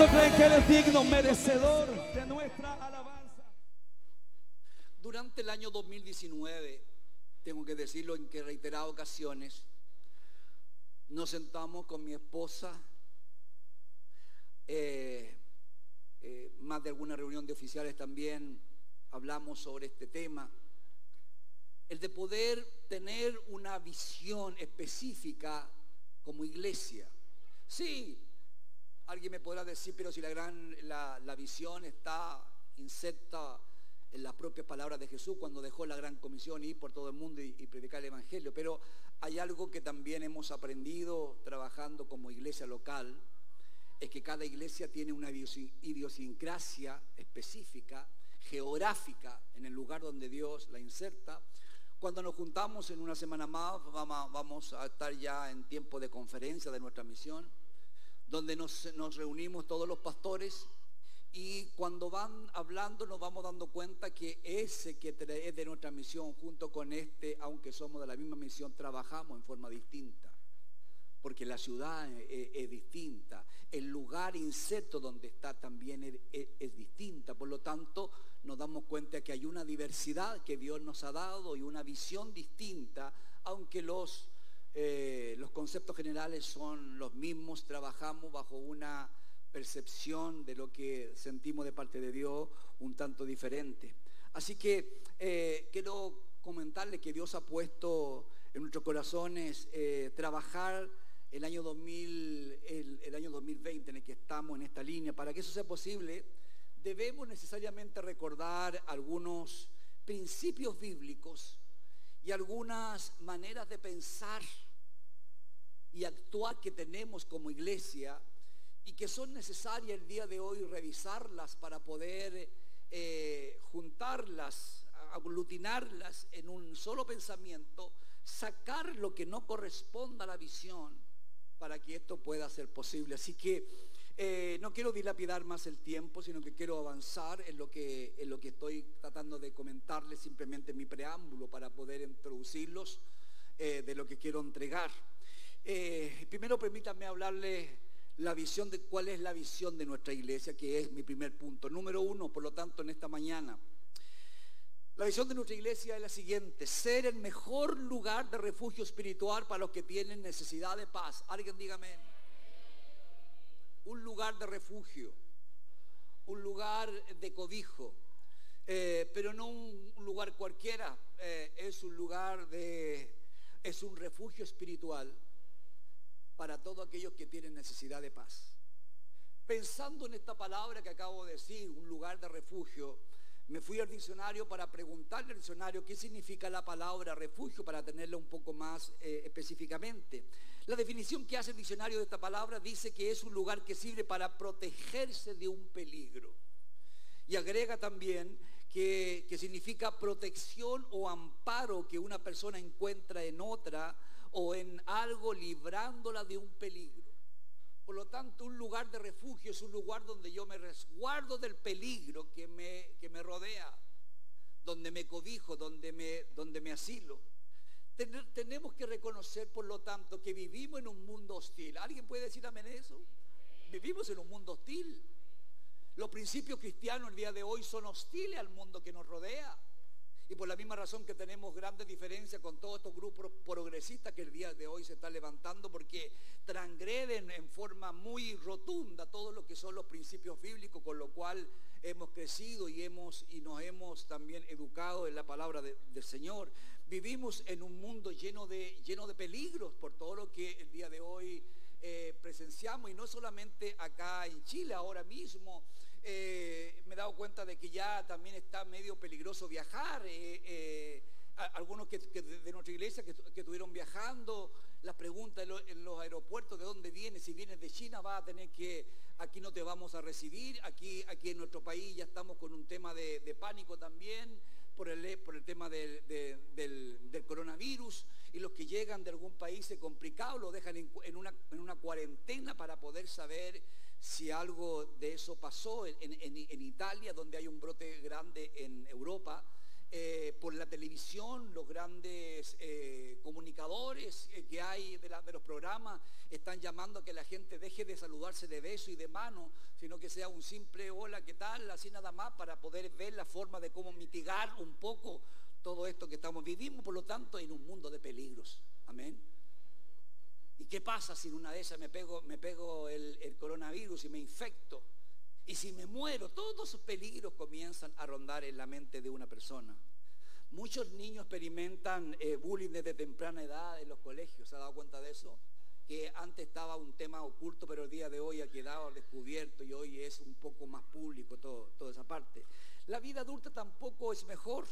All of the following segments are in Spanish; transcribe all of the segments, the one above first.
¿Cuánto que Él es digno, merecedor de nuestra alabanza? Durante el año 2019, tengo que decirlo en que reiteradas ocasiones, nos sentamos con mi esposa, eh, eh, más de alguna reunión de oficiales también hablamos sobre este tema. El de poder tener una visión específica como iglesia. Sí, alguien me podrá decir, pero si la gran la, la visión está inserta en las propias palabras de Jesús cuando dejó la gran comisión ir por todo el mundo y, y, predicar el Evangelio. Pero hay algo que también hemos aprendido trabajando como iglesia local, es que cada iglesia tiene una idiosincrasia específica, geográfica, en el lugar donde Dios la inserta. Cuando nos juntamos en una semana más, vamos a estar ya en tiempo de conferencia de nuestra misión, donde nos, nos reunimos todos los pastores y cuando van hablando nos vamos dando cuenta que ese que es de nuestra misión junto con este, aunque somos de la misma misión, trabajamos en forma distinta. Porque la ciudad es, es distinta, el lugar inserto donde está también es, es, es, distinta. Por lo tanto, nos damos cuenta que hay una diversidad que Dios nos ha dado y una visión distinta, aunque los, eh, los conceptos generales son los mismos, trabajamos bajo una percepción de lo que sentimos de parte de Dios un tanto diferente. Así que eh, quiero comentarle que Dios ha puesto en nuestros corazones eh, trabajar el año, 2000, el, el año 2020 en el que estamos en esta línea. Para que eso sea posible, debemos necesariamente recordar algunos principios bíblicos y algunas maneras de pensar y actuar que tenemos como iglesia y que son necesarias el día de hoy revisarlas para poder eh, juntarlas, aglutinarlas en un solo pensamiento, sacar lo que no corresponda a la visión para que esto pueda ser posible. Así que eh, no quiero dilapidar más el tiempo, sino que quiero avanzar en lo que, en lo que estoy tratando de comentarles simplemente mi preámbulo para poder introducirlos eh, de lo que quiero entregar. Eh, primero permítanme hablarle la visión de cuál es la visión de nuestra iglesia, que es mi primer punto. Número uno, por lo tanto, en esta mañana. La visión de nuestra iglesia es la siguiente, ser el mejor lugar de refugio espiritual para los que tienen necesidad de paz. Alguien dígame. Un lugar de refugio, un lugar de cobijo, eh, pero no un, lugar cualquiera, eh, es un lugar de, es un refugio espiritual para todos aquellos que tienen necesidad de paz. Pensando en esta palabra que acabo de decir, un lugar de refugio, me fui al diccionario para preguntarle al diccionario qué significa la palabra refugio para tenerla un poco más eh, específicamente. La definición que hace el diccionario de esta palabra dice que es un lugar que sirve para protegerse de un peligro. Y agrega también que, que significa protección o amparo que una persona encuentra en otra o en algo librándola de un peligro. Por lo tanto, un lugar de refugio es un lugar donde yo me resguardo del peligro que me, que me rodea, donde me cobijo, donde me, donde me asilo. Ten, tenemos que reconocer, por lo tanto, que vivimos en un mundo hostil. ¿Alguien puede decir amén eso? Vivimos en un mundo hostil. Los principios cristianos el día de hoy son hostiles al mundo que nos rodea. Y por la misma razón que tenemos grandes diferencias con todos estos grupos progresistas que el día de hoy se están levantando porque transgreden en forma muy rotunda todo lo que son los principios bíblicos, con lo cual hemos crecido y, hemos, y nos hemos también educado en la palabra de, del Señor. Vivimos en un mundo lleno de, lleno de peligros por todo lo que el día de hoy eh, presenciamos y no solamente acá en Chile ahora mismo, eh, me he dado cuenta de que ya también está medio peligroso viajar. Eh, eh, algunos que, de nuestra iglesia que, que estuvieron viajando, las preguntas en, lo, en, los aeropuertos de dónde vienes, si vienes de China vas a tener que, aquí no te vamos a recibir, aquí, aquí en nuestro país ya estamos con un tema de, pánico también por el, por el tema del, de, del, del, coronavirus y los que llegan de algún país complicado lo dejan en, una, en una cuarentena para poder saber si algo de eso pasó en, Italia, donde hay un brote grande en Europa, eh, por la televisión, los grandes eh, comunicadores eh, que hay de, de, los programas están llamando a que la gente deje de saludarse de beso y de mano, sino que sea un simple hola, ¿qué tal? Así nada más para poder ver la forma de cómo mitigar un poco todo esto que estamos viviendo, por lo tanto, en un mundo de peligros. Amén. ¿Y qué pasa si en una de esas me pego, me pego el, coronavirus y me infecto? Y si me muero, todos esos peligros comienzan a rondar en la mente de una persona. Muchos niños experimentan eh, bullying desde temprana edad en los colegios. ¿Se ha dado cuenta de eso? Que antes estaba un tema oculto, pero el día de hoy ha quedado descubierto y hoy es un poco más público todo, toda esa parte. La vida adulta tampoco es mejor,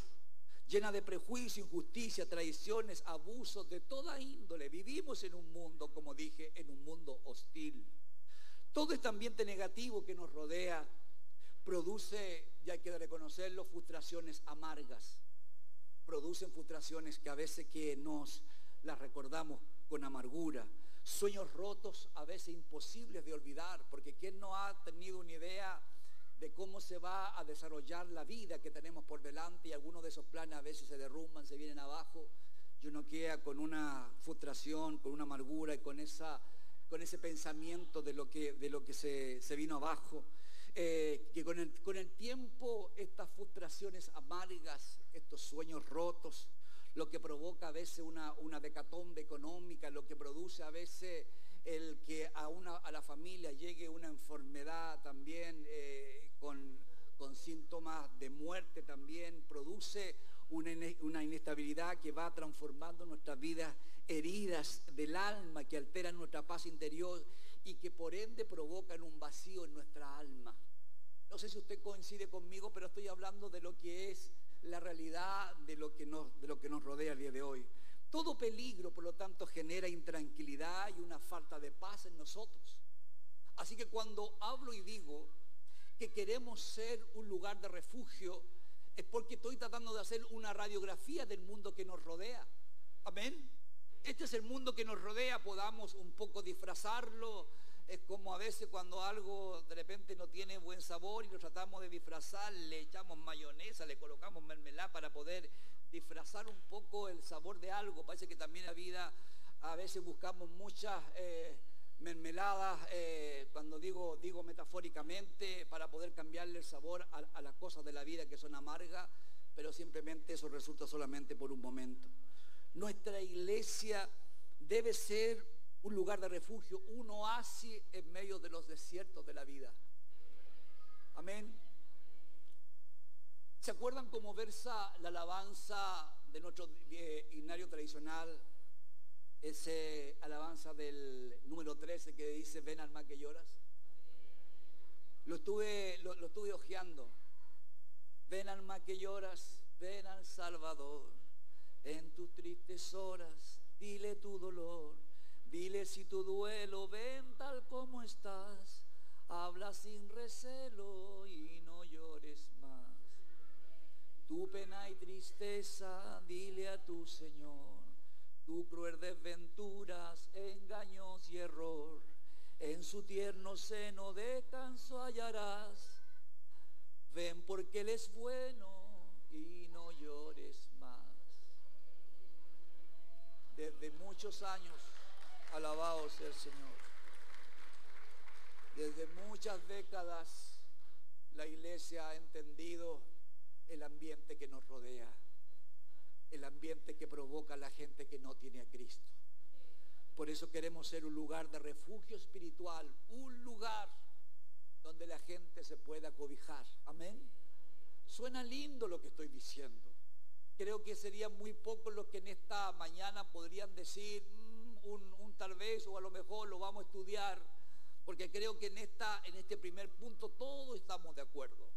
llena de prejuicio, injusticia, traiciones, abusos de toda índole. Vivimos en un mundo, como dije, en un mundo hostil. Todo este ambiente negativo que nos rodea produce, ya hay que reconocerlo, frustraciones amargas. Producen frustraciones que a veces que nos las recordamos con amargura. Sueños rotos a veces imposibles de olvidar, porque ¿quién no ha tenido una idea de cómo se va a desarrollar la vida que tenemos por delante y algunos de esos planes a veces se derrumban, se vienen abajo? Y uno queda con una frustración, con una amargura y con esa con ese pensamiento de lo que, de lo que se, vino abajo, eh, que con el, con el tiempo estas frustraciones amargas, estos sueños rotos, lo que provoca a veces una, una decatombe económica, lo que produce a veces el que a, una, a la familia llegue una enfermedad también de muerte también, produce una, inestabilidad que va transformando nuestras vidas heridas del alma, que alteran nuestra paz interior y que por ende provocan un vacío en nuestra alma. No sé si usted coincide conmigo, pero estoy hablando de lo que es la realidad de lo que nos, de lo que nos rodea el día de hoy. Todo peligro, por lo tanto, genera intranquilidad y una falta de paz en nosotros. Así que cuando hablo y digo que queremos ser un lugar de refugio, es porque estoy tratando de hacer una radiografía del mundo que nos rodea. Amén. Este es el mundo que nos rodea, podamos un poco disfrazarlo. Es como a veces cuando algo de repente no tiene buen sabor y lo tratamos de disfrazar, le echamos mayonesa, le colocamos mermelada para poder disfrazar un poco el sabor de algo. Parece que también en la vida a veces buscamos muchas... Eh, mermeladas, eh, cuando digo, digo metafóricamente, para poder cambiarle el sabor a, las cosas de la vida que son amargas, pero simplemente eso resulta solamente por un momento. Nuestra iglesia debe ser un lugar de refugio, un oasis en medio de los desiertos de la vida. Amén. ¿Se acuerdan cómo versa la alabanza de nuestro himnario tradicional? Ese alabanza del número 13 que dice, ven alma que lloras. Lo estuve, lo, estuve ojeando. Ven alma que lloras, ven al Salvador. En tus tristes horas, dile tu dolor. Dile si tu duelo, ven tal como estás. Habla sin recelo y no llores más. Tu pena y tristeza, dile a tu Señor tu cruel desventuras, engaños y error, en su tierno seno descanso hallarás. Ven porque Él es bueno y no llores más. Desde muchos años, alabado sea el Señor. Desde muchas décadas, la iglesia ha entendido el ambiente que nos rodea el ambiente que provoca la gente que no tiene a Cristo. Por eso queremos ser un lugar de refugio espiritual, un lugar donde la gente se pueda cobijar. Amén. Suena lindo lo que estoy diciendo. Creo que sería muy poco lo que en esta mañana podrían decir mm, un, un, tal vez o a lo mejor lo vamos a estudiar, porque creo que en, esta, en este primer punto todos estamos de acuerdo.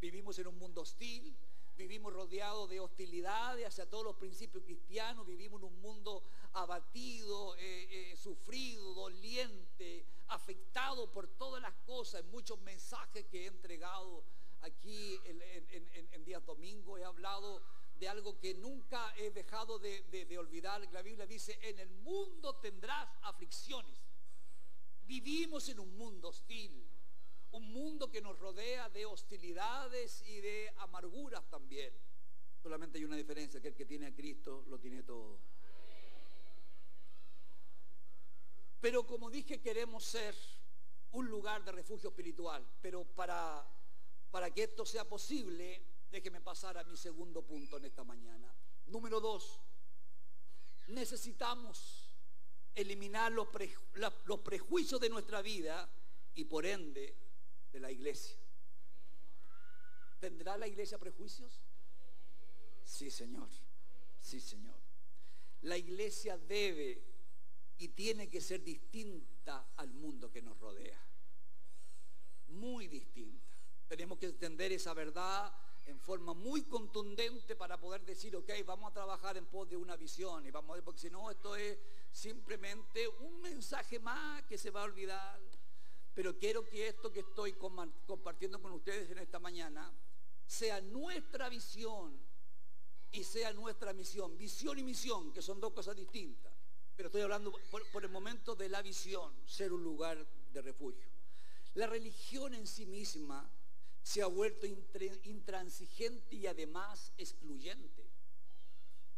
Vivimos en un mundo hostil, vivimos rodeados de hostilidades hacia todos los principios cristianos, vivimos en un mundo abatido, eh, eh, sufrido, doliente, afectado por todas las cosas, muchos mensajes que he entregado aquí en, días domingo, he hablado de algo que nunca he dejado de, de olvidar. La Biblia dice, en el mundo tendrás aflicciones. Vivimos en un mundo hostil un mundo que nos rodea de hostilidades y de amarguras también. Solamente hay una diferencia, que el que tiene a Cristo lo tiene todo. Pero como dije, queremos ser un lugar de refugio espiritual. Pero para, para que esto sea posible, déjeme pasar a mi segundo punto en esta mañana. Número dos, necesitamos eliminar los, los prejuicios de nuestra vida y por ende de la iglesia. ¿Tendrá la iglesia prejuicios? Sí, Señor. Sí, Señor. La iglesia debe y tiene que ser distinta al mundo que nos rodea. Muy distinta. Tenemos que entender esa verdad en forma muy contundente para poder decir, ok, vamos a trabajar en pos de una visión y vamos a porque si no, esto es simplemente un mensaje más que se va a olvidar. Pero quiero que esto que estoy compartiendo con ustedes en esta mañana sea nuestra visión y sea nuestra misión. Visión y misión, que son dos cosas distintas. Pero estoy hablando por, el momento de la visión, ser un lugar de refugio. La religión en sí misma se ha vuelto intransigente y además excluyente.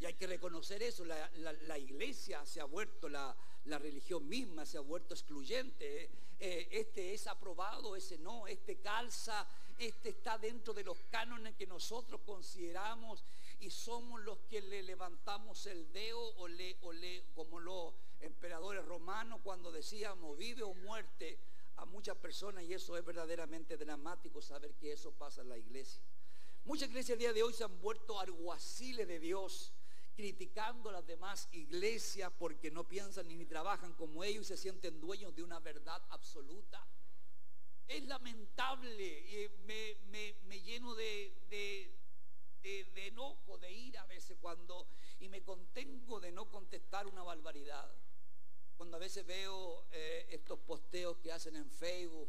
Y hay que reconocer eso, la, iglesia se ha vuelto, la, religión misma se ha vuelto excluyente. Eh, este es aprobado, ese no, este calza, este está dentro de los cánones que nosotros consideramos y somos los que le levantamos el dedo o le, o le como los emperadores romanos cuando decíamos vive o muerte a muchas personas y eso es verdaderamente dramático saber que eso pasa en la iglesia. Muchas iglesias el día de hoy se han vuelto alguaciles de Dios, criticando a las demás iglesias porque no piensan ni, trabajan como ellos y se sienten dueños de una verdad absoluta. Es lamentable, y me, lleno de de, enojo, de ira a veces cuando, y me contengo de no contestar una barbaridad. Cuando a veces veo eh, estos posteos que hacen en Facebook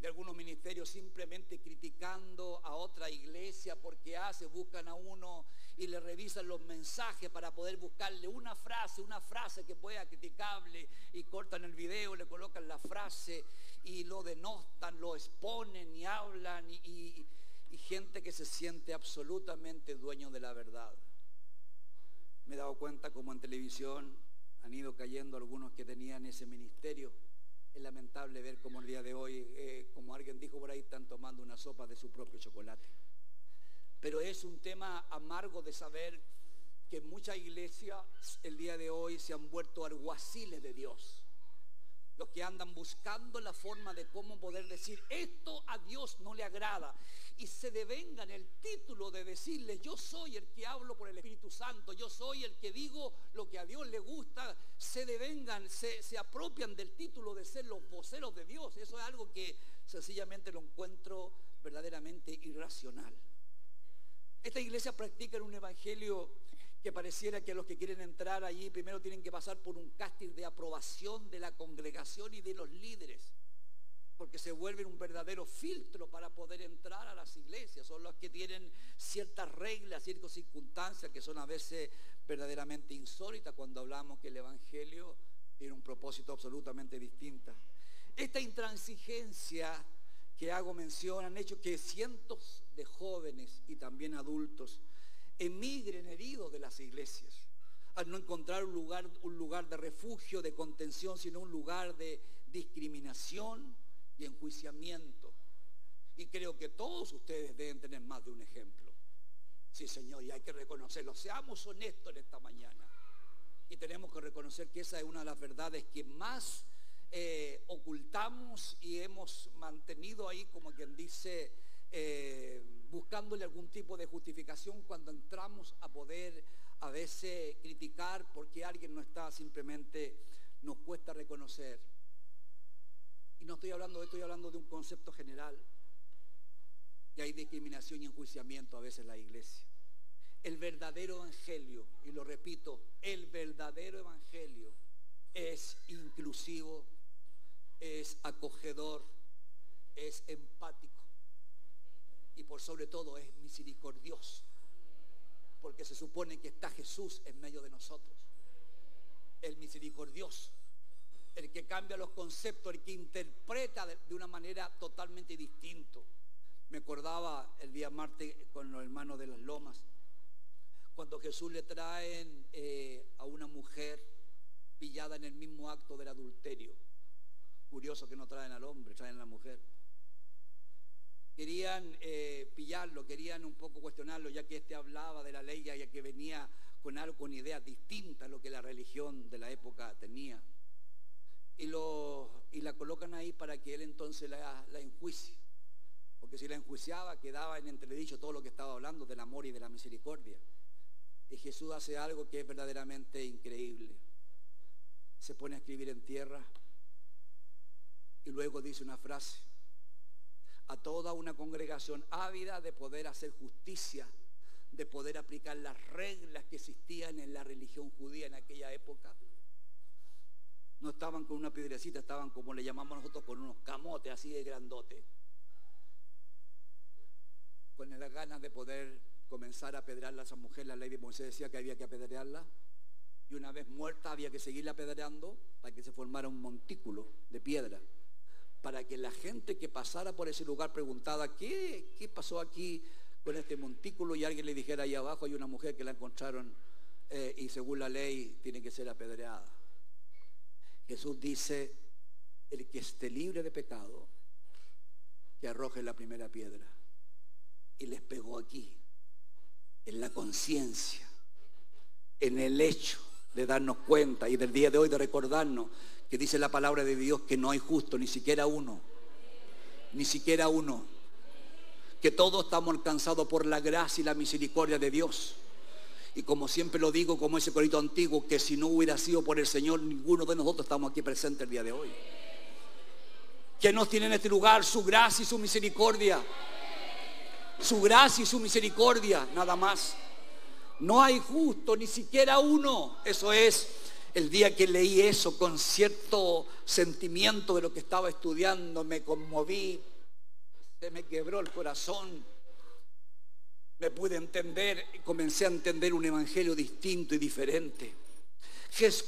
de algunos ministerios simplemente criticando a otra iglesia porque hace, buscan a uno y le revisan los mensajes para poder buscarle una frase, una frase que pueda criticable y cortan el video, le colocan la frase y lo denostan, lo exponen y hablan y gente que se siente absolutamente dueño de la verdad. Me he dado cuenta como en televisión han ido cayendo algunos que tenían ese ministerio. Es lamentable ver como el día de hoy, eh, como alguien dijo por ahí, están tomando una sopa de su propio chocolate. Pero es un tema amargo de saber que muchas iglesias el día de hoy se han vuelto alguaciles de Dios los que andan buscando la forma de cómo poder decir esto a Dios no le agrada y se devengan el título de decirle yo soy el que hablo por el Espíritu Santo, yo soy el que digo lo que a Dios le gusta, se devengan, se, se apropian del título de ser los voceros de Dios. Eso es algo que sencillamente lo encuentro verdaderamente irracional. Esta iglesia practica un evangelio que pareciera que los que quieren entrar allí primero tienen que pasar por un casting de aprobación de la congregación y de los líderes, porque se vuelven un verdadero filtro para poder entrar a las iglesias. Son los que tienen ciertas reglas, ciertas circunstancias que son a veces verdaderamente insólitas cuando hablamos que el Evangelio tiene un propósito absolutamente distinto. Esta intransigencia que hago mención han hecho que cientos de jóvenes y también adultos emigren heridos de las iglesias, al no encontrar un lugar, un lugar de refugio, de contención, sino un lugar de discriminación y enjuiciamiento. Y creo que todos ustedes deben tener más de un ejemplo. Sí, Señor, y hay que reconocerlo. Seamos honestos en esta mañana. Y tenemos que reconocer que esa es una de las verdades que más eh, ocultamos y hemos mantenido ahí, como quien dice, eh, buscándole algún tipo de justificación cuando entramos a poder a veces criticar porque alguien no está, simplemente nos cuesta reconocer. Y no estoy hablando de esto, estoy hablando de un concepto general. Y hay discriminación y enjuiciamiento a veces en la iglesia. El verdadero evangelio, y lo repito, el verdadero evangelio es inclusivo, es acogedor, es empático y por sobre todo es misericordioso. Porque se supone que está Jesús en medio de nosotros. El misericordioso. El que cambia los conceptos, el que interpreta de una manera totalmente distinta. Me acordaba el día martes con los hermanos de las lomas cuando Jesús le traen eh, a una mujer pillada en el mismo acto del adulterio. Curioso que no traen al hombre, traen a la mujer. Querían eh, pillarlo, querían un poco cuestionarlo, ya que éste hablaba de la ley, ya que venía con algo, con ideas distintas a lo que la religión de la época tenía. Y, lo, y la colocan ahí para que él entonces la, la enjuicie. Porque si la enjuiciaba, quedaba en entredicho todo lo que estaba hablando del amor y de la misericordia. Y Jesús hace algo que es verdaderamente increíble. Se pone a escribir en tierra y luego dice una frase. A toda una congregación ávida de poder hacer justicia, de poder aplicar las reglas que existían en la religión judía en aquella época. No estaban con una piedrecita, estaban como le llamamos nosotros, con unos camotes así de grandote. Con las ganas de poder comenzar a apedrearla a esa mujer. La ley de Moisés decía que había que apedrearla. Y una vez muerta había que seguirla apedreando para que se formara un montículo de piedra. Para que la gente que pasara por ese lugar preguntara, ¿qué, qué pasó aquí con este montículo? Y alguien le dijera, ahí abajo hay una mujer que la encontraron eh, y según la ley tiene que ser apedreada. Jesús dice, el que esté libre de pecado, que arroje la primera piedra. Y les pegó aquí en la conciencia, en el hecho de darnos cuenta y del día de hoy de recordarnos que dice la palabra de Dios que no hay justo, ni siquiera uno, ni siquiera uno, que todos estamos alcanzados por la gracia y la misericordia de Dios. Y como siempre lo digo, como ese corito antiguo, que si no hubiera sido por el Señor, ninguno de nosotros estamos aquí presentes el día de hoy. Que nos tiene en este lugar su gracia y su misericordia su gracia y su misericordia, nada más. No hay justo, ni siquiera uno. Eso es, el día que leí eso con cierto sentimiento de lo que estaba estudiando, me conmoví, se me quebró el corazón, me pude entender, comencé a entender un evangelio distinto y diferente.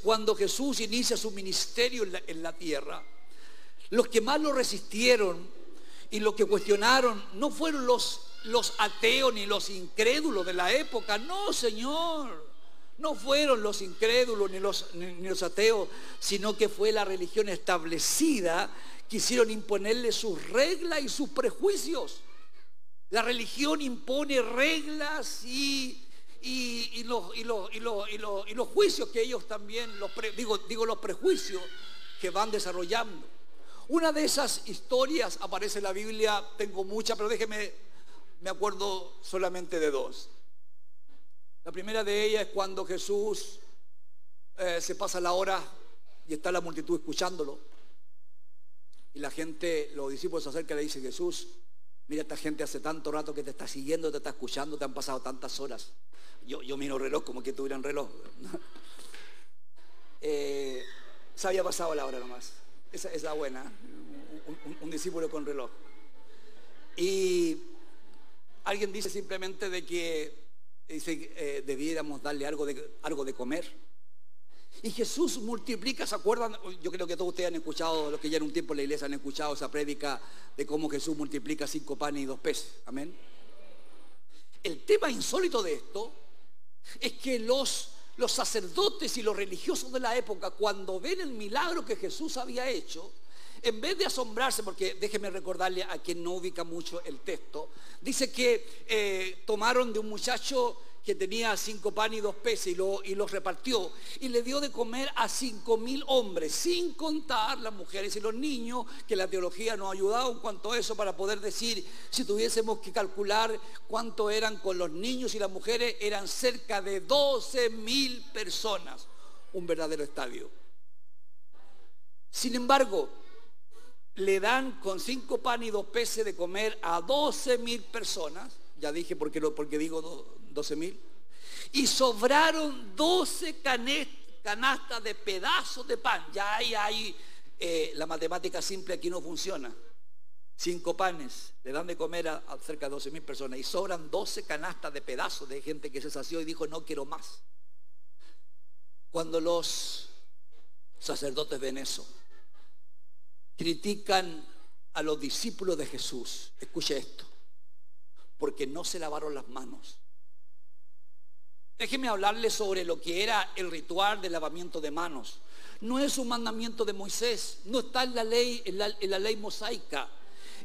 Cuando Jesús inicia su ministerio en la, tierra, los que más lo resistieron y los que cuestionaron no fueron los ateos ni los incrédulos de la época. No, Señor. No fueron los incrédulos ni los, ateos, sino que fue la religión establecida. Quisieron imponerle sus reglas y sus prejuicios. La religión impone reglas y, los, juicios que ellos también, digo, digo los prejuicios que van desarrollando. Una de esas historias aparece en la Biblia, tengo muchas, pero déjeme me acuerdo solamente de dos. La primera de ellas es cuando Jesús eh, se pasa la hora y está la multitud escuchándolo. Y la gente, los discípulos se acercan y le dicen, Jesús, mira, esta gente hace tanto rato que te está siguiendo, te está escuchando, te han pasado tantas horas. Yo, yo miro reloj como que tuvieran reloj. eh, se había pasado la hora nomás. Esa es la buena, un, un discípulo con reloj. Y Alguien dice simplemente de que dice, eh, debiéramos darle algo de, algo de comer. Y Jesús multiplica, ¿se acuerdan? Yo creo que todos ustedes han escuchado, los que ya en un tiempo en la iglesia han escuchado esa prédica de cómo Jesús multiplica cinco panes y dos peces. Amén. El tema insólito de esto es que los, los sacerdotes y los religiosos de la época, cuando ven el milagro que Jesús había hecho, en vez de asombrarse, porque déjeme recordarle a quien no ubica mucho el texto, dice que eh, tomaron de un muchacho que tenía cinco panes y dos peces y, los repartió y le dio de comer a cinco mil hombres, sin contar las mujeres y los niños, que la teología nos ha ayudado en cuanto a eso para poder decir, si tuviésemos que calcular cuánto eran con los niños y las mujeres, eran cerca de 12 mil personas, un verdadero estadio. Sin embargo, le dan con cinco panes y dos peces de comer a 12 mil personas, ya dije porque, porque digo 12 mil, y sobraron 12 canastas de pedazos de pan. Ya ahí hay, eh, la matemática simple aquí no funciona. Cinco panes le dan de comer a, a cerca de 12 mil personas y sobran 12 canastas de pedazos de gente que se sació y dijo no quiero más. Cuando los sacerdotes ven eso, critican a los discípulos de Jesús. Escuche esto. Porque no se lavaron las manos. Déjeme hablarle sobre lo que era el ritual de lavamiento de manos. No es un mandamiento de Moisés, no está en la ley, en la, ley mosaica.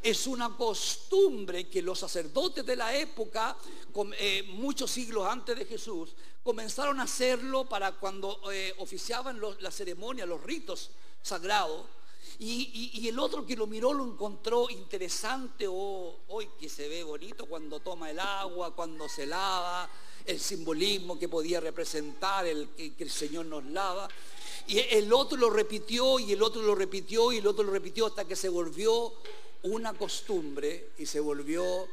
Es una costumbre que los sacerdotes de la época, eh, muchos siglos antes de Jesús, comenzaron a hacerlo para cuando eh, oficiaban la ceremonia, los ritos sagrados. Y, el otro que lo miró lo encontró interesante, hoy que se ve bonito cuando toma el agua, cuando se lava, el simbolismo que podía representar el que, el Señor nos lava. Y el otro lo repitió y el otro lo repitió y el otro lo repitió hasta que se volvió una costumbre y se volvió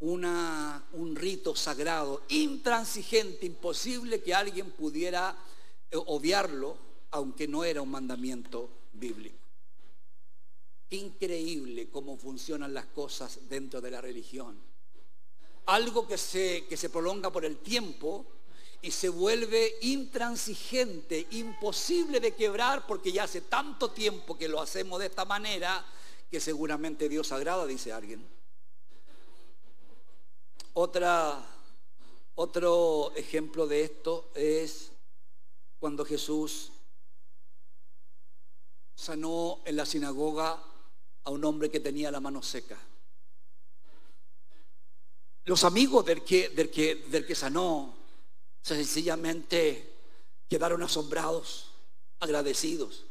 una, un rito sagrado, intransigente, imposible que alguien pudiera eh, obviarlo, aunque no era un mandamiento bíblico. Increíble cómo funcionan las cosas dentro de la religión algo que se, que se prolonga por el tiempo y se vuelve intransigente, imposible de quebrar porque ya hace tanto tiempo que lo hacemos de esta manera que seguramente Dios agrada, dice alguien. Otra, otro ejemplo de esto es cuando Jesús sanó en la sinagoga a un hombre que tenía la mano seca. Los amigos del que, del que, del que sanó sencillamente quedaron asombrados, agradecidos.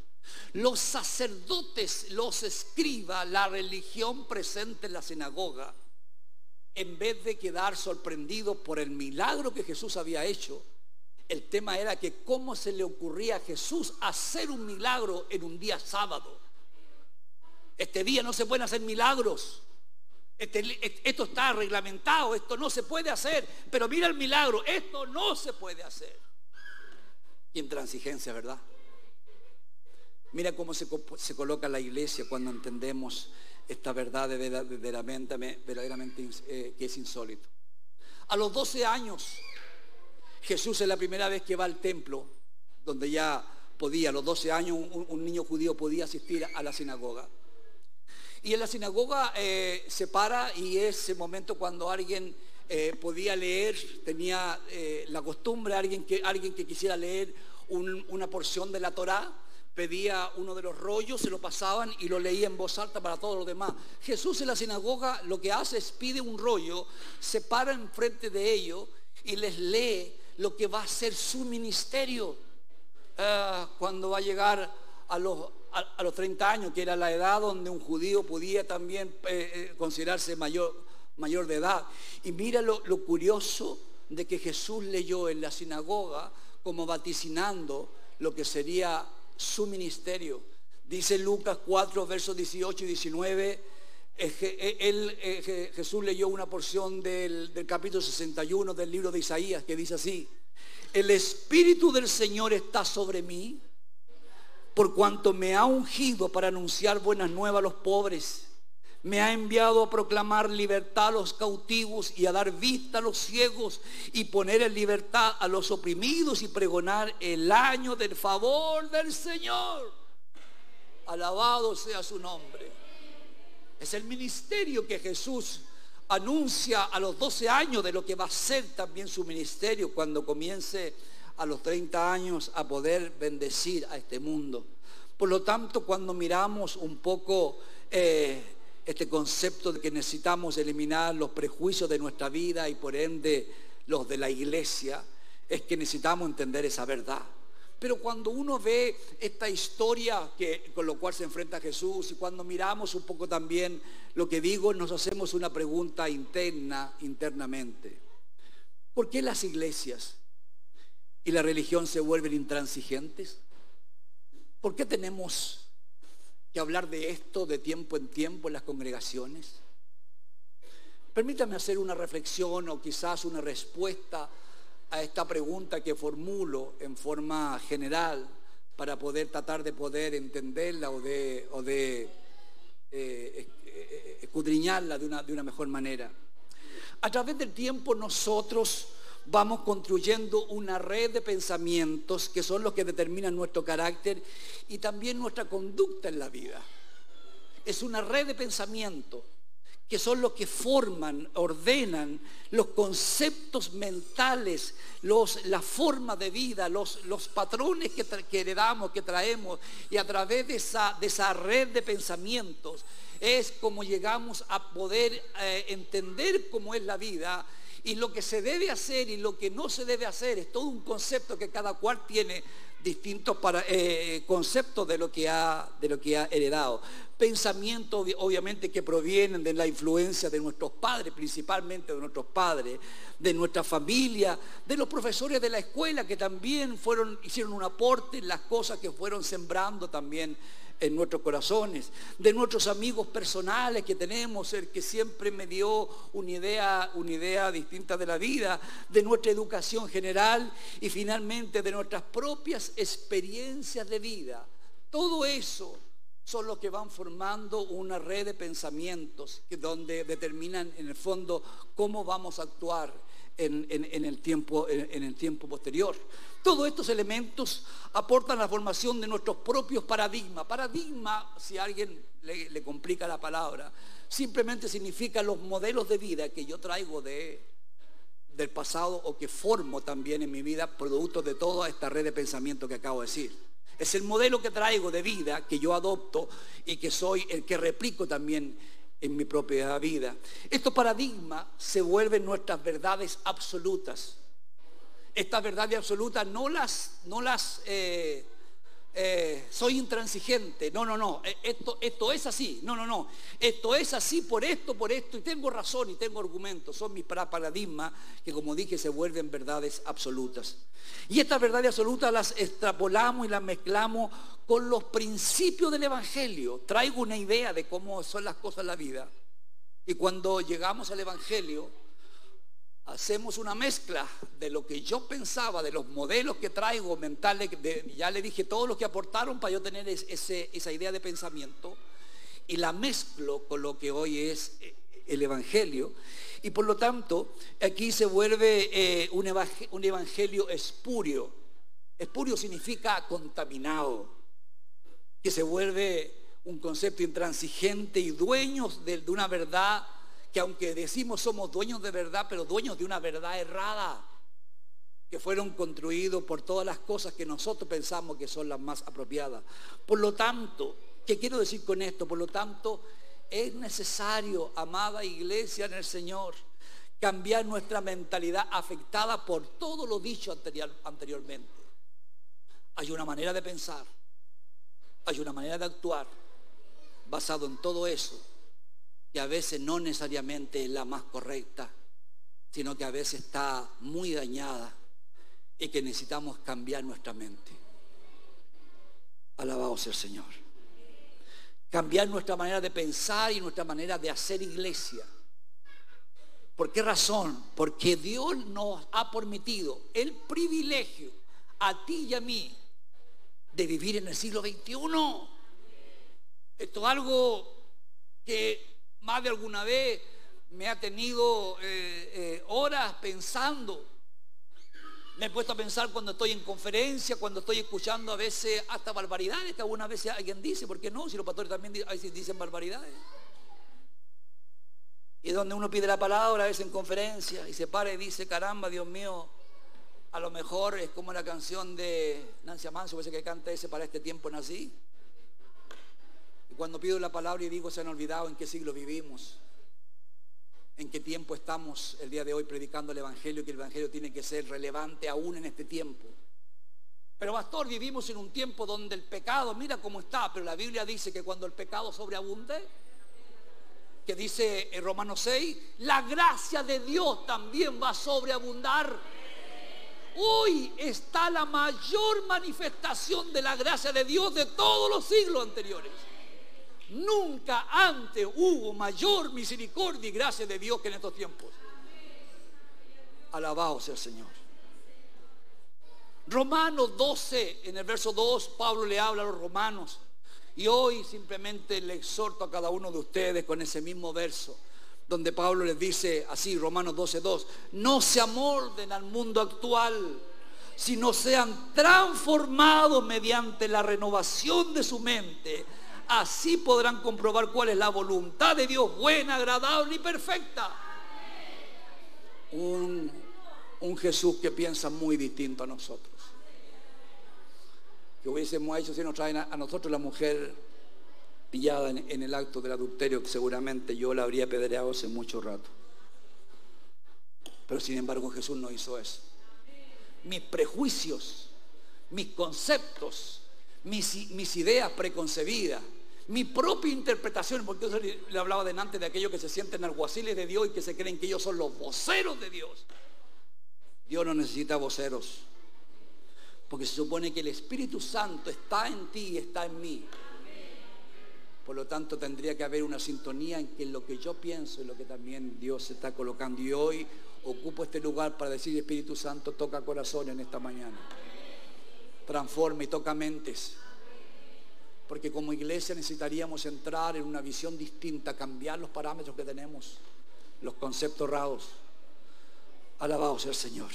Los sacerdotes, los escriba, la religión presente en la sinagoga, en vez de quedar sorprendidos por el milagro que Jesús había hecho, el tema era que cómo se le ocurría a Jesús hacer un milagro en un día sábado. Este día no se pueden hacer milagros. Este, esto está reglamentado, esto no se puede hacer, pero mira el milagro, esto no se puede hacer. Intransigencia, ¿verdad? Mira cómo se, coloca la iglesia cuando entendemos esta verdad verdaderamente, verdaderamente eh, que es insólito. A los 12 años, Jesús es la primera vez que va al templo, donde ya podía, a los 12 años un niño judío podía asistir a la sinagoga. Y en la sinagoga eh, se para y es el momento cuando alguien eh, podía leer, tenía eh, la costumbre, alguien que, alguien que quisiera leer una porción de la Torá, pedía uno de los rollos, se lo pasaban y lo leía en voz alta para todos los demás. Jesús en la sinagoga lo que hace es pide un rollo, se para enfrente de ellos y les lee lo que va a ser su ministerio ah, cuando va a llegar a los a, los 30 años, que era la edad donde un judío podía también eh, eh, considerarse mayor, mayor de edad. Y mira lo, lo curioso de que Jesús leyó en la sinagoga como vaticinando lo que sería su ministerio. Dice Lucas 4, versos 18 y 19, eh, Jesús leyó una porción del, del capítulo 61 del libro de Isaías que dice así, el Espíritu del Señor está sobre mí por cuanto me ha ungido para anunciar buenas nuevas a los pobres. Me ha enviado a proclamar libertad a los cautivos y a dar vista a los ciegos y poner en libertad a los oprimidos y pregonar el año del favor del Señor. Alabado sea su nombre. Es el ministerio que Jesús anuncia a los 12 años de lo que va a ser también su ministerio cuando comience a los 30 años a poder bendecir a este mundo. Por lo tanto, cuando miramos un poco eh, este concepto de que necesitamos eliminar los prejuicios de nuestra vida y por ende los de la iglesia, es que necesitamos entender esa verdad. Pero cuando uno ve esta historia que, con lo cual se enfrenta Jesús y cuando miramos un poco también lo que digo, nos hacemos una pregunta interna, internamente. ¿Por qué las iglesias y la religión se vuelven intransigentes? ¿Por qué tenemos que hablar de esto de tiempo en tiempo en las congregaciones? Permítame hacer una reflexión o quizás una respuesta a esta pregunta que formulo en forma general para poder tratar de poder entenderla o de, o de eh, escudriñarla de una, de una mejor manera. A través del tiempo nosotros vamos construyendo una red de pensamientos que son los que determinan nuestro carácter y también nuestra conducta en la vida. Es una red de pensamientos que son los que forman, ordenan los conceptos mentales, los, la forma de vida, los, los patrones que, heredamos, que traemos, y a través de esa, de esa red de pensamientos es como llegamos a poder eh, entender cómo es la vida y lo que se debe hacer y lo que no se debe hacer. Es todo un concepto que cada cual tiene distintos para, eh, conceptos de lo, que ha, de lo que ha heredado. Pensamientos obviamente que provienen de la influencia de nuestros padres, principalmente de nuestros padres, de nuestra familia, de los profesores de la escuela que también fueron, hicieron un aporte en las cosas que fueron sembrando también en nuestros corazones, de nuestros amigos personales que tenemos, el que siempre me dio una idea, una idea distinta de la vida, de nuestra educación general y finalmente de nuestras propias experiencias de vida. Todo eso son los que van formando una red de pensamientos que donde determinan en el fondo cómo vamos a actuar en, el, tiempo, en el tiempo posterior. Todos estos elementos aportan la formación de nuestros propios paradigmas. Paradigma, si a alguien le, complica la palabra, simplemente significa los modelos de vida que yo traigo de, del pasado o que formo también en mi vida producto de toda esta red de pensamiento que acabo de decir. Es el modelo que traigo de vida que yo adopto y que soy el que replico también en mi propia vida. Estos paradigmas se vuelven nuestras verdades absolutas estas verdades absolutas no las, no las eh, eh, soy intransigente. No, no, no. Eh, esto, esto es así. No, no, no. Esto es así por esto, por esto. Y tengo razón y tengo argumentos. Son mis paradigmas que, como dije, se vuelven verdades absolutas. Y estas verdades absolutas las extrapolamos y las mezclamos con los principios del Evangelio. Traigo una idea de cómo son las cosas en la vida. Y cuando llegamos al Evangelio, hacemos una mezcla de lo que yo pensaba, de los modelos que traigo mentales, ya le dije todos los que aportaron para yo tener esa idea de pensamiento, y la mezclo con lo que hoy es eh, el Evangelio, y por lo tanto aquí se vuelve eh, un, evangelio, espurio. Espurio significa contaminado, que se vuelve un concepto intransigente y dueños de una verdad que aunque decimos somos dueños de verdad, pero dueños de una verdad errada, que fueron construidos por todas las cosas que nosotros pensamos que son las más apropiadas. Por lo tanto, ¿qué quiero decir con esto? Por lo tanto, es necesario, amada iglesia en el Señor, cambiar nuestra mentalidad afectada por todo lo dicho anteriormente. Hay una manera de pensar, hay una manera de actuar basado en todo eso que a veces no necesariamente es la más correcta, sino que a veces está muy dañada y que necesitamos cambiar nuestra mente. Alabado sea el Señor. Cambiar nuestra manera de pensar y nuestra manera de hacer iglesia. ¿Por qué razón? Porque Dios nos ha permitido el privilegio a ti y a mí de vivir en el siglo XXI. Esto es algo que más de alguna vez me ha tenido eh, eh, horas pensando. Me he puesto a pensar cuando estoy en conferencia, cuando estoy escuchando a veces hasta barbaridades que algunas veces alguien dice, ¿por qué no? Si los pastores también dicen barbaridades. Y donde uno pide la palabra a veces en conferencia y se para y dice, caramba, Dios mío, a lo mejor es como la canción de Nancy Amanso, parece que canta ese para este tiempo nací. Y cuando pido la palabra y digo, se han olvidado en qué siglo vivimos, en qué tiempo estamos el día de hoy predicando el Evangelio, que el Evangelio tiene que ser relevante aún en este tiempo. Pero pastor, vivimos en un tiempo donde el pecado, mira cómo está, pero la Biblia dice que cuando el pecado sobreabunde, que dice en Romanos 6, la gracia de Dios también va a sobreabundar. Hoy está la mayor manifestación de la gracia de Dios de todos los siglos anteriores. Nunca antes hubo mayor misericordia y gracia de Dios que en estos tiempos. Alabado sea el Señor. Romanos 12, en el verso 2, Pablo le habla a los romanos. Y hoy simplemente le exhorto a cada uno de ustedes con ese mismo verso, donde Pablo les dice así, Romanos 12, 2, no se amolden al mundo actual, sino sean transformados mediante la renovación de su mente Así podrán comprobar cuál es la voluntad de Dios, buena, agradable y perfecta. Un, Jesús que piensa muy distinto a nosotros. Que hubiésemos hecho si nos traen a, nosotros la mujer pillada en, el acto del adulterio, que seguramente yo la habría pedreado hace mucho rato. Pero sin embargo Jesús no hizo eso. Mis prejuicios, mis conceptos, mis, ideas preconcebidas, mi propia interpretación, porque yo le hablaba delante de aquellos que se sienten alguaciles de Dios y que se creen que ellos son los voceros de Dios. Dios no necesita voceros. Porque se supone que el Espíritu Santo está en ti y está en mí. Por lo tanto, tendría que haber una sintonía en que lo que yo pienso y lo que también Dios está colocando. Y hoy ocupo este lugar para decir, Espíritu Santo, toca corazones en esta mañana. Transforma y toca mentes. Porque como iglesia necesitaríamos entrar en una visión distinta, cambiar los parámetros que tenemos, los conceptos raros. Alabado sea el Señor.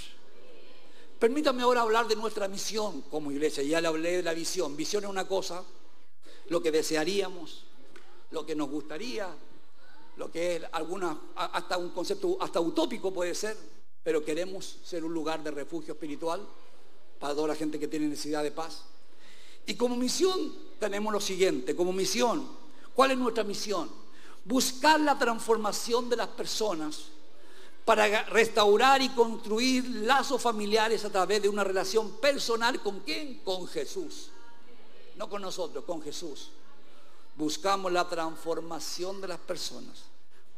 Permítame ahora hablar de nuestra misión como iglesia. Ya le hablé de la visión. Visión es una cosa, lo que desearíamos, lo que nos gustaría, lo que es alguna, hasta un concepto, hasta utópico puede ser, pero queremos ser un lugar de refugio espiritual para toda la gente que tiene necesidad de paz. Y como misión tenemos lo siguiente, como misión, ¿cuál es nuestra misión? Buscar la transformación de las personas para restaurar y construir lazos familiares a través de una relación personal con quién? Con Jesús. No con nosotros, con Jesús. Buscamos la transformación de las personas.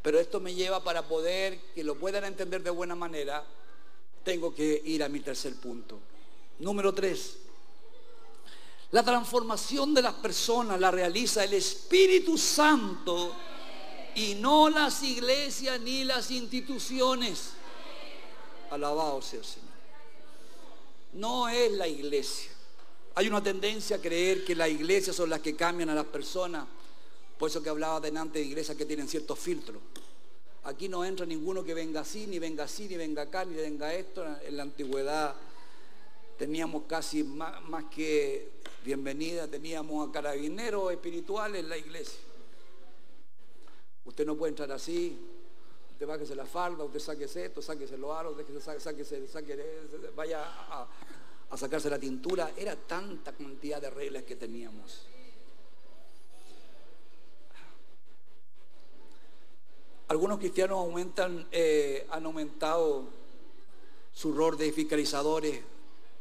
Pero esto me lleva para poder que lo puedan entender de buena manera, tengo que ir a mi tercer punto. Número tres. La transformación de las personas la realiza el Espíritu Santo y no las iglesias ni las instituciones. Alabado sea el Señor. No es la iglesia. Hay una tendencia a creer que las iglesias son las que cambian a las personas. Por eso que hablaba delante de iglesias que tienen ciertos filtros. Aquí no entra ninguno que venga así, ni venga así, ni venga acá, ni venga esto. En la antigüedad teníamos casi más, más que bienvenida, teníamos a carabineros espirituales en la iglesia. Usted no puede entrar así. Usted bájese la falda, usted sáquese esto, sáquese los aros, sáquese, sáquese, vaya a, a sacarse la tintura. Era tanta cantidad de reglas que teníamos. Algunos cristianos aumentan, eh, han aumentado su rol de fiscalizadores,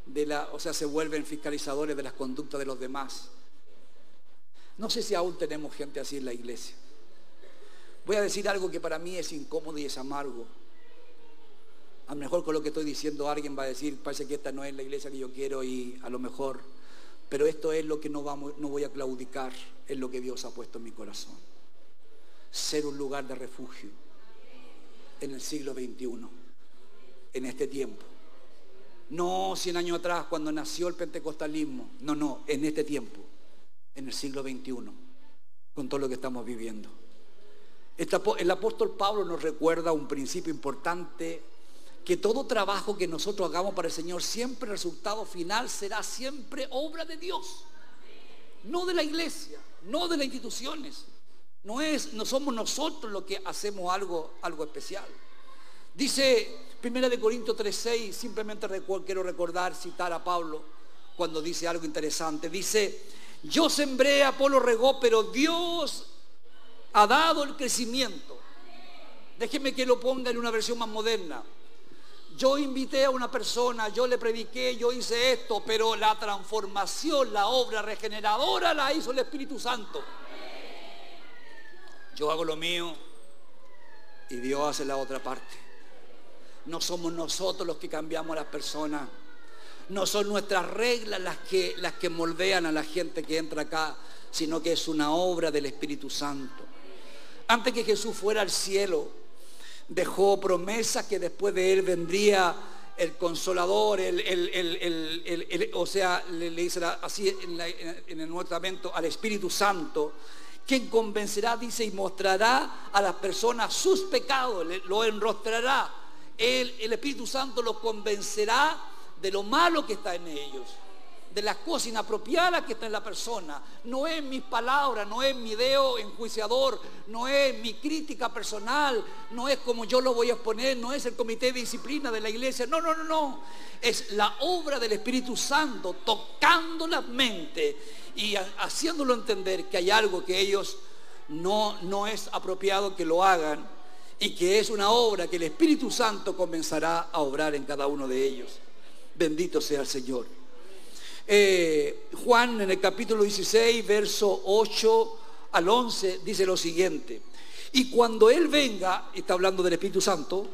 de la, o sea, se vuelven fiscalizadores de las conductas de los demás. No sé si aún tenemos gente así en la iglesia. Voy a decir algo que para mí es incómodo y es amargo. A lo mejor con lo que estoy diciendo alguien va a decir, parece que esta no es la iglesia que yo quiero y a lo mejor, pero esto es lo que no, vamos, no voy a claudicar, es lo que Dios ha puesto en mi corazón. Ser un lugar de refugio en el siglo XXI, en este tiempo. No 100 años atrás, cuando nació el pentecostalismo, no, no, en este tiempo, en el siglo XXI, con todo lo que estamos viviendo. El apóstol Pablo nos recuerda un principio importante, que todo trabajo que nosotros hagamos para el Señor, siempre el resultado final será siempre obra de Dios, no de la iglesia, no de las instituciones. No, es, no somos nosotros los que hacemos algo, algo especial. Dice 1 de Corintios 3:6, simplemente quiero recordar, citar a Pablo cuando dice algo interesante. Dice, yo sembré, Apolo regó, pero Dios ha dado el crecimiento. Déjeme que lo ponga en una versión más moderna. Yo invité a una persona, yo le prediqué, yo hice esto, pero la transformación, la obra regeneradora la hizo el Espíritu Santo. Yo hago lo mío y Dios hace la otra parte. No somos nosotros los que cambiamos a las personas. No son nuestras reglas las que, las que moldean a la gente que entra acá, sino que es una obra del Espíritu Santo. Antes que Jesús fuera al cielo, dejó promesa que después de él vendría el consolador, el, o sea, le, dice así en, en, el Nuevo Testamento al Espíritu Santo, quien convencerá, dice, y mostrará a las personas sus pecados, lo enrostrará. El Espíritu Santo los convencerá de lo malo que está en ellos. de las cosas inapropiadas que está en la persona. No es mis palabras, no es mi dedo enjuiciador, no es mi crítica personal, no es como yo lo voy a exponer, no es el comité de disciplina de la iglesia. No, no, no, no. Es la obra del Espíritu Santo tocando la mente y haciéndolo entender que hay algo que ellos no, no es apropiado que lo hagan y que es una obra que el Espíritu Santo comenzará a obrar en cada uno de ellos. Bendito sea el Señor. Eh, Juan en el capítulo 16, verso 8 al 11, dice lo siguiente. Y cuando Él venga, está hablando del Espíritu Santo,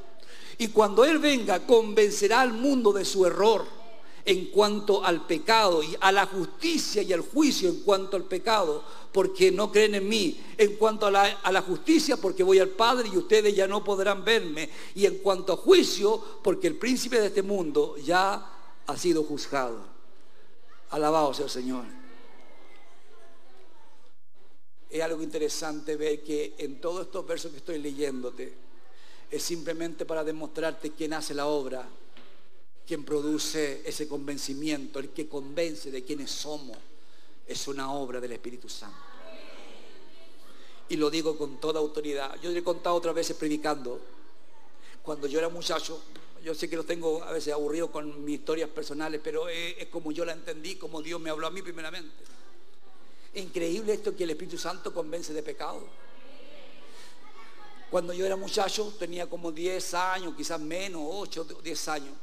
y cuando Él venga, convencerá al mundo de su error en cuanto al pecado y a la justicia y al juicio en cuanto al pecado, porque no creen en mí, en cuanto a la, justicia, porque voy al Padre y ustedes ya no podrán verme, y en cuanto a juicio, porque el príncipe de este mundo ya ha sido juzgado. Alabado sea el Señor. Es algo interesante ver que en todos estos versos que estoy leyéndote, es simplemente para demostrarte quién hace la obra, quién produce ese convencimiento, el que convence de quiénes somos, es una obra del Espíritu Santo. Y lo digo con toda autoridad. Yo le he contado otras veces predicando, cuando yo era muchacho, yo sé que lo tengo a veces aburrido con mis historias personales, pero es, como yo la entendí, como Dios me habló a mí primeramente. increíble esto que el Espíritu Santo convence de pecado. Cuando yo era muchacho, tenía como 10 años, quizás menos, 8, 10 años.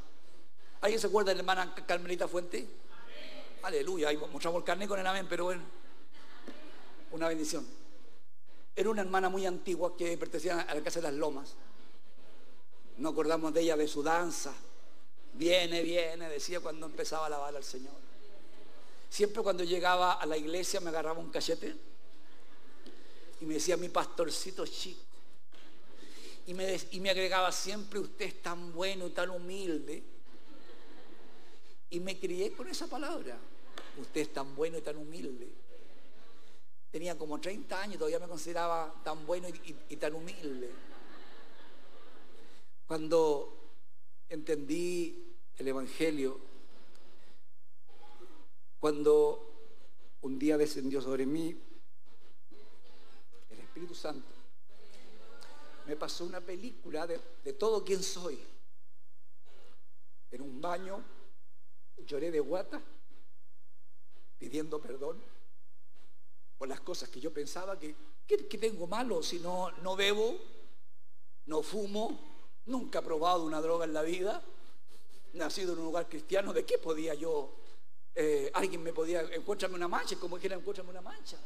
¿Alguien se acuerda de la hermana Carmelita Fuente? Aleluya, ahí mostramos el carnet con el amén, pero bueno, una bendición. Era una hermana muy antigua que pertenecía a la Casa de las Lomas. No acordamos de ella, de su danza. Viene, viene, decía cuando empezaba a alabar al Señor. Siempre cuando llegaba a la iglesia me agarraba un cachete y me decía mi pastorcito chico. Y me, y me agregaba siempre, usted es tan bueno y tan humilde. Y me crié con esa palabra. Usted es tan bueno y tan humilde. Tenía como 30 años, todavía me consideraba tan bueno y tan humilde. Cuando entendí el Evangelio, cuando un día descendió sobre mí el Espíritu Santo, me pasó una película de, todo quien soy. En un baño lloré de guata pidiendo perdón por las cosas que yo pensaba que, que, tengo malo si no, no bebo, no fumo, Nunca he probado una droga en la vida. Nacido en un lugar cristiano, ¿de qué podía yo? Eh, alguien me podía, encuéntrame una mancha, como dijera, encuéntrame una mancha.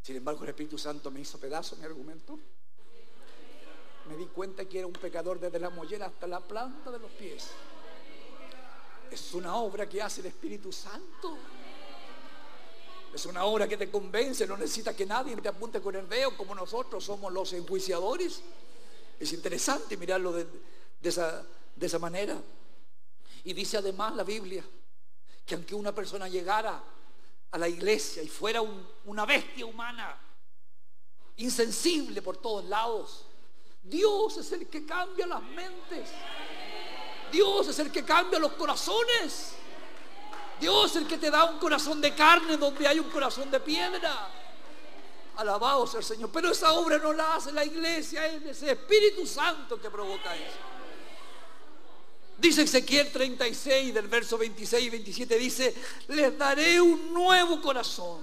Sin embargo, el Espíritu Santo me hizo pedazo mi argumento. Me di cuenta que era un pecador desde la mollera hasta la planta de los pies. Es una obra que hace el Espíritu Santo. Es una obra que te convence, no necesita que nadie te apunte con el dedo como nosotros somos los enjuiciadores. Es interesante mirarlo de, esa, de esa manera. Y dice además la Biblia que aunque una persona llegara a la iglesia y fuera una bestia humana, insensible por todos lados, Dios es el que cambia las mentes. Dios es el que cambia los corazones. Dios es el que te da un corazón de carne donde hay un corazón de piedra. Alabado sea el Señor. Pero esa obra no la hace la iglesia, es ese Espíritu Santo que provoca eso. Dice Ezequiel 36 del verso 26 y 27, dice, les daré un nuevo corazón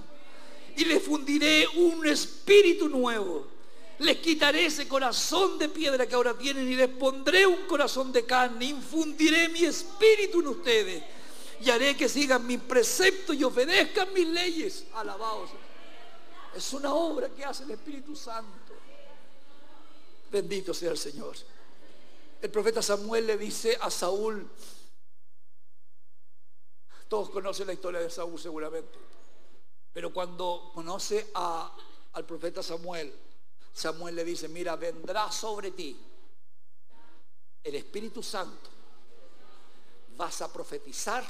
y les fundiré un espíritu nuevo. Les quitaré ese corazón de piedra que ahora tienen y les pondré un corazón de carne. Infundiré mi espíritu en ustedes y haré que sigan mis preceptos y obedezcan mis leyes. Alabados. Es una obra que hace el Espíritu Santo. Bendito sea el Señor. El profeta Samuel le dice a Saúl, todos conocen la historia de Saúl seguramente, pero cuando conoce al profeta Samuel, Samuel le dice, mira, vendrá sobre ti el Espíritu Santo, vas a profetizar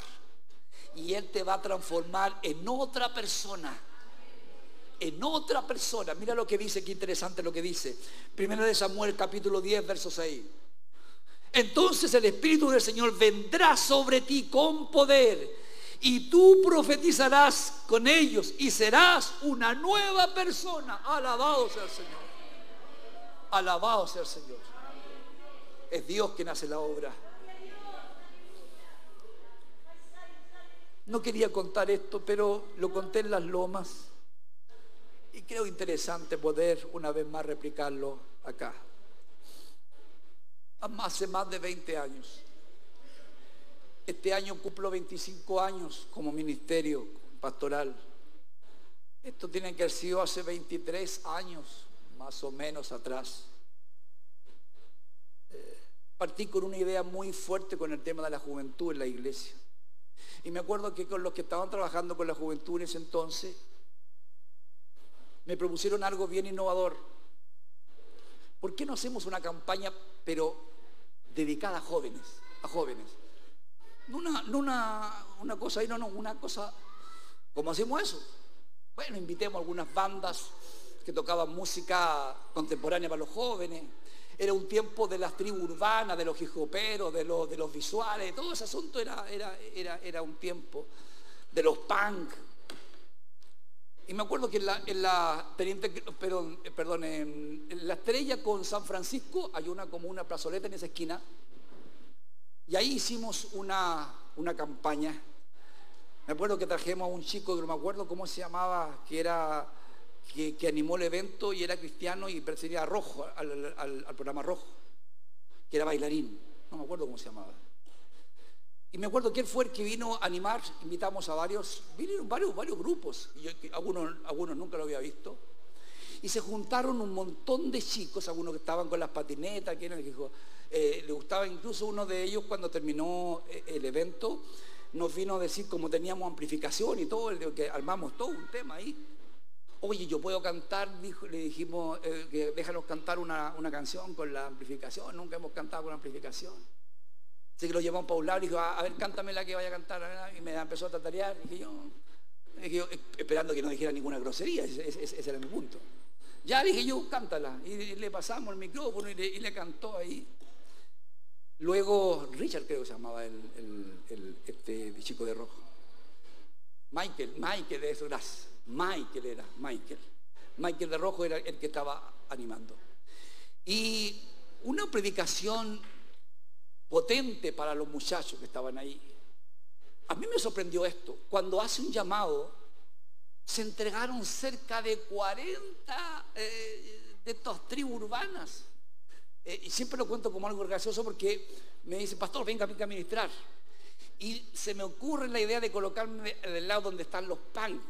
y Él te va a transformar en otra persona en otra persona. Mira lo que dice, qué interesante lo que dice. Primero de Samuel capítulo 10, verso 6. Entonces el Espíritu del Señor vendrá sobre ti con poder y tú profetizarás con ellos y serás una nueva persona. Alabado sea el Señor. Alabado sea el Señor. Es Dios quien hace la obra. No quería contar esto, pero lo conté en las lomas y creo interesante poder una vez más replicarlo acá. Hace más de 20 años. Este año cumplo 25 años como ministerio pastoral. Esto tiene que haber sido hace 23 años, más o menos atrás. Eh, partí con una idea muy fuerte con el tema de la juventud en la iglesia. Y me acuerdo que con los que estaban trabajando con la juventud en ese entonces, me propusieron algo bien innovador. ¿Por qué no hacemos una campaña, pero dedicada a jóvenes? A jóvenes. No una, no una, una cosa ahí, no, no, una cosa. ¿Cómo hacemos eso? Bueno, invitemos algunas bandas que tocaban música contemporánea para los jóvenes. Era un tiempo de las tribus urbanas, de los hijoperos, de los, de los visuales, todo ese asunto era, era, era, era un tiempo de los punk, y me acuerdo que en la, en la teniente, perdón, eh, perdón en, la estrella con San Francisco hay una como una plazoleta en esa esquina. Y ahí hicimos una, una campaña. Me acuerdo que trajimos a un chico no me acuerdo cómo se llamaba, que era que, animó el evento y era cristiano y pertenecía a Rojo, al, programa Rojo, que era bailarín. No me acuerdo cómo se llamaba. Y me acuerdo quién fue el que vino a animar, invitamos a varios, vinieron varios, varios grupos, algunos, algunos nunca lo había visto, y se juntaron un montón de chicos, algunos que estaban con las patinetas, que eh, le gustaba incluso uno de ellos cuando terminó eh, el evento, nos vino a decir cómo teníamos amplificación y todo, que armamos todo un tema ahí. Oye, yo puedo cantar, le dijimos, eh, déjanos cantar una, canción con la amplificación, nunca hemos cantado con amplificación. Así que lo llevamos para un lado y dijo, a, ver, cántame la que vaya a cantar. Y me empezó a tatarear. Dije yo, esperando que no dijera ninguna grosería, ese, era mi punto. Ya dije yo, cántala. Y, le pasamos el micrófono y le, cantó ahí. Luego, Richard creo que se llamaba el, este chico de rojo. Michael, Michael de eso, gracias. Michael era, Michael. Michael de rojo era el que estaba animando. Y una predicación potente para los muchachos que estaban ahí. A mí me sorprendió esto. Cuando hace un llamado, se entregaron cerca de 40 eh, de estas tribus urbanas. Eh, y siempre lo cuento como algo gracioso porque me dice, pastor, venga, venga a ministrar. Y se me ocurre la idea de colocarme del lado donde están los pan.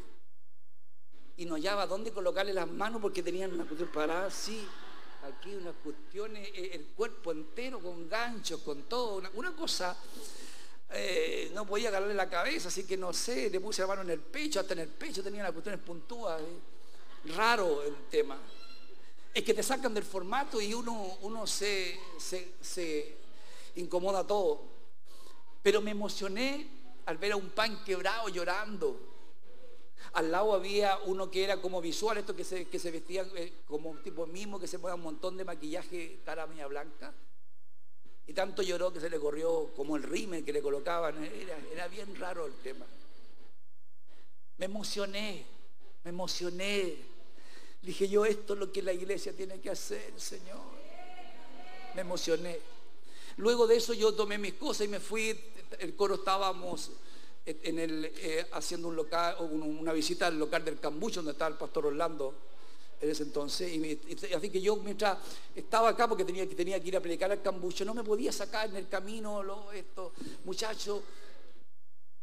Y no hallaba dónde colocarle las manos porque tenían una cuestión parada así aquí unas cuestiones, eh, el cuerpo entero con ganchos, con todo, una, cosa, eh, no podía agarrarle la cabeza, así que no sé, le puse la mano en el pecho, hasta en el pecho tenía las cuestiones puntúas, eh. raro el tema. Es que te sacan del formato y uno, uno se, se, se incomoda todo. Pero me emocioné al ver a un pan quebrado llorando al lado había uno que era como visual, esto que se, que se vestían eh, como tipo mismo, que se ponía un montón de maquillaje, cara media blanca. Y tanto lloró que se le corrió como el rime que le colocaban. Era, era bien raro el tema. Me emocioné, me emocioné. Dije yo, esto es lo que la iglesia tiene que hacer, Señor. Me emocioné. Luego de eso yo tomé mis cosas y me fui, el coro estábamos en el, eh, haciendo un local, una visita al local del Cambucho, donde estaba el pastor Orlando en ese entonces. Y, así que yo mientras estaba acá, porque tenía, tenía que ir a predicar al Cambucho, no me podía sacar en el camino lo, esto. Muchachos,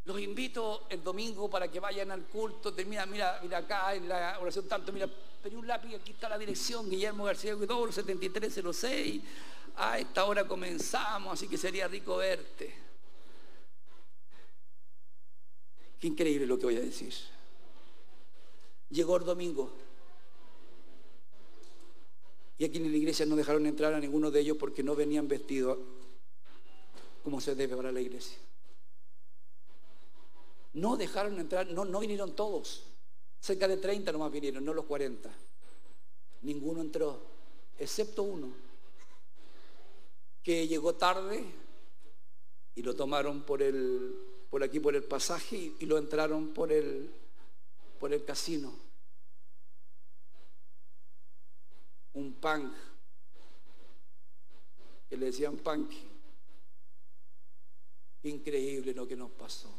los invito el domingo para que vayan al culto. Termina, mira, mira acá en la oración tanto, mira, tenía un lápiz, aquí está la dirección, Guillermo García Huidobro, 7306. A esta hora comenzamos, así que sería rico verte. Qué increíble lo que voy a decir. Llegó el domingo. Y aquí en la iglesia no dejaron entrar a ninguno de ellos porque no venían vestidos como se debe para la iglesia. No dejaron entrar, no, no vinieron todos. Cerca de 30 nomás vinieron, no los 40. Ninguno entró, excepto uno, que llegó tarde y lo tomaron por el por aquí por el pasaje y, lo entraron por el por el casino. Un punk que le decían punk. Increíble lo que nos pasó.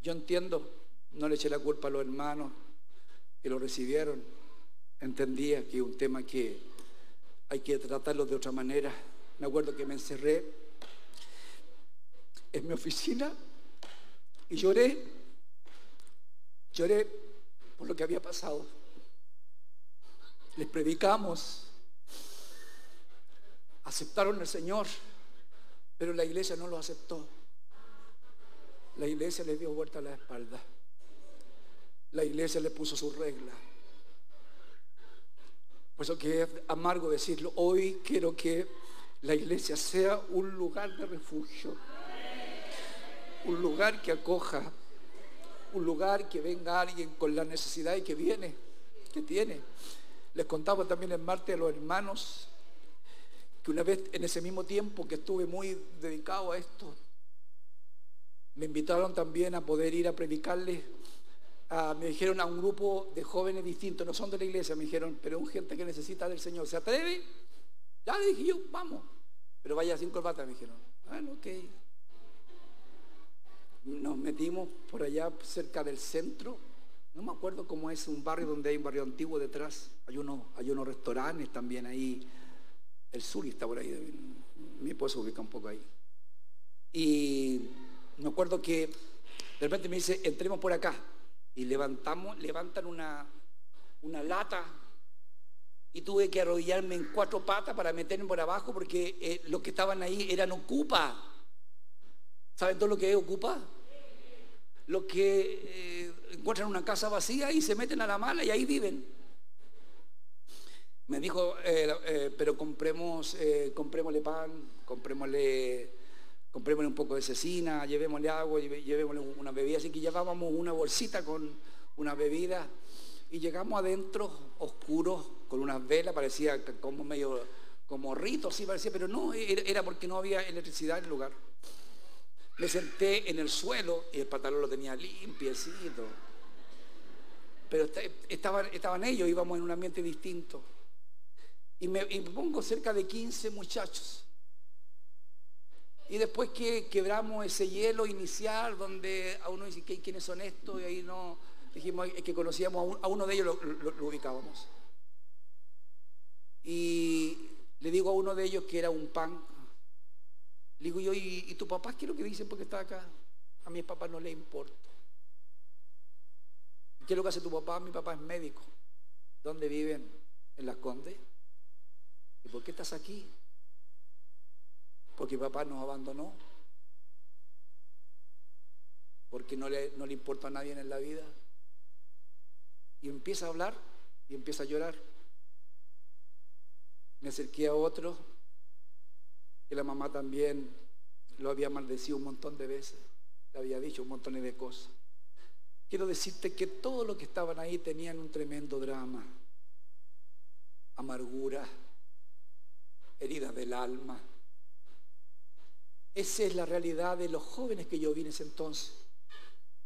Yo entiendo, no le eché la culpa a los hermanos que lo recibieron. Entendía que es un tema que hay que tratarlo de otra manera. Me acuerdo que me encerré en mi oficina y lloré, lloré por lo que había pasado. Les predicamos, aceptaron al Señor, pero la iglesia no lo aceptó. La iglesia le dio vuelta a la espalda. La iglesia le puso su regla. Por eso que es amargo decirlo. Hoy quiero que la iglesia sea un lugar de refugio un lugar que acoja, un lugar que venga alguien con la necesidad y que viene, que tiene. Les contaba también en Marte a los hermanos que una vez en ese mismo tiempo que estuve muy dedicado a esto, me invitaron también a poder ir a predicarles. me dijeron a un grupo de jóvenes distintos, no son de la iglesia, me dijeron, pero es gente que necesita del Señor. ¿Se atreve? Ya le dije yo, vamos. Pero vaya sin corbata, me dijeron. Bueno, ok nos metimos por allá cerca del centro. No me acuerdo cómo es un barrio donde hay un barrio antiguo detrás. Hay unos, hay unos restaurantes también ahí. El sur está por ahí. Mi esposo ubica un poco ahí. Y me acuerdo que de repente me dice, entremos por acá. Y levantamos, levantan una, una lata. Y tuve que arrodillarme en cuatro patas para meterme por abajo porque eh, los que estaban ahí eran ocupa. ¿Saben todo lo que es ocupa? Los que eh, encuentran una casa vacía y se meten a la mala y ahí viven. Me dijo, eh, eh, pero compremos, comprémosle pan, comprémosle, comprémosle un poco de cecina, llevémosle agua, llevémosle una bebida. Así que llevábamos una bolsita con una bebida y llegamos adentro oscuros con unas velas, parecía como medio como rito, sí parecía, pero no, era porque no había electricidad en el lugar. Me senté en el suelo y el pantalón lo tenía limpiecito. Pero estaban, estaban ellos, íbamos en un ambiente distinto. Y me, pongo cerca de 15 muchachos. Y después que quebramos ese hielo inicial donde a uno dice, ¿quiénes son estos? Y ahí no, dijimos que conocíamos a, uno de ellos, lo, lo, ubicábamos. Y le digo a uno de ellos que era un pan le digo yo, ¿y, tu papá qué es lo que dicen porque está acá? A mi papá no le importa. ¿Qué es lo que hace tu papá? Mi papá es médico. ¿Dónde viven? En Las Condes. ¿Y por qué estás aquí? Porque papá nos abandonó. Porque no le, no le importa a nadie en la vida. Y empieza a hablar y empieza a llorar. Me acerqué a otro que la mamá también lo había maldecido un montón de veces, le había dicho un montón de cosas. Quiero decirte que todos los que estaban ahí tenían un tremendo drama, amargura, heridas del alma. Esa es la realidad de los jóvenes que yo vi en ese entonces.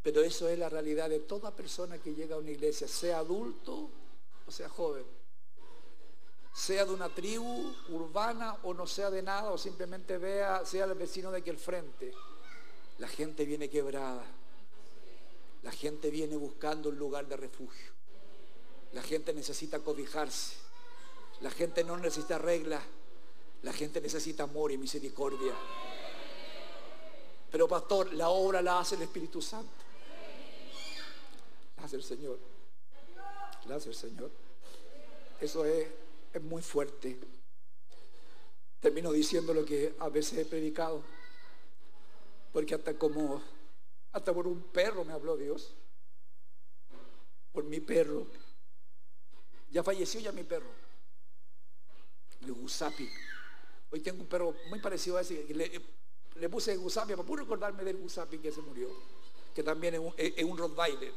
Pero eso es la realidad de toda persona que llega a una iglesia, sea adulto o sea joven sea de una tribu urbana o no sea de nada o simplemente vea, sea el vecino de aquí al frente. La gente viene quebrada. La gente viene buscando un lugar de refugio. La gente necesita cobijarse. La gente no necesita reglas. La gente necesita amor y misericordia. Pero pastor, la obra la hace el Espíritu Santo. La hace el Señor. La hace el Señor. Eso es es muy fuerte. Termino diciendo lo que a veces he predicado, porque hasta como, hasta por un perro me habló Dios, por mi perro. Ya falleció ya mi perro, el Gusapi. Hoy tengo un perro muy parecido a ese, le, le puse Gusapi para puro recordarme del Gusapi que se murió, que también es un, es un Rottweiler.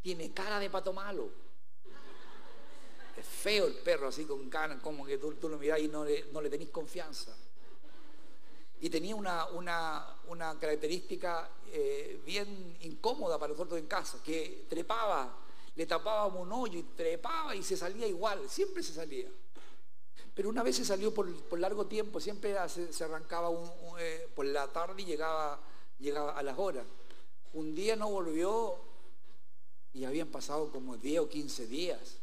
Tiene cara de pato malo. Es feo el perro así con canas, como que tú, lo mirás y no le, no tenés confianza. y tenía una, característica eh, bien incómoda para nosotros en casa, que trepaba, le tapábamos un hoyo y trepaba y se salía igual, siempre se salía. Pero una vez se salió por, largo tiempo, siempre se, arrancaba eh, por la tarde y llegaba a las horas. Un día no volvió y habían pasado como 10 o 15 días.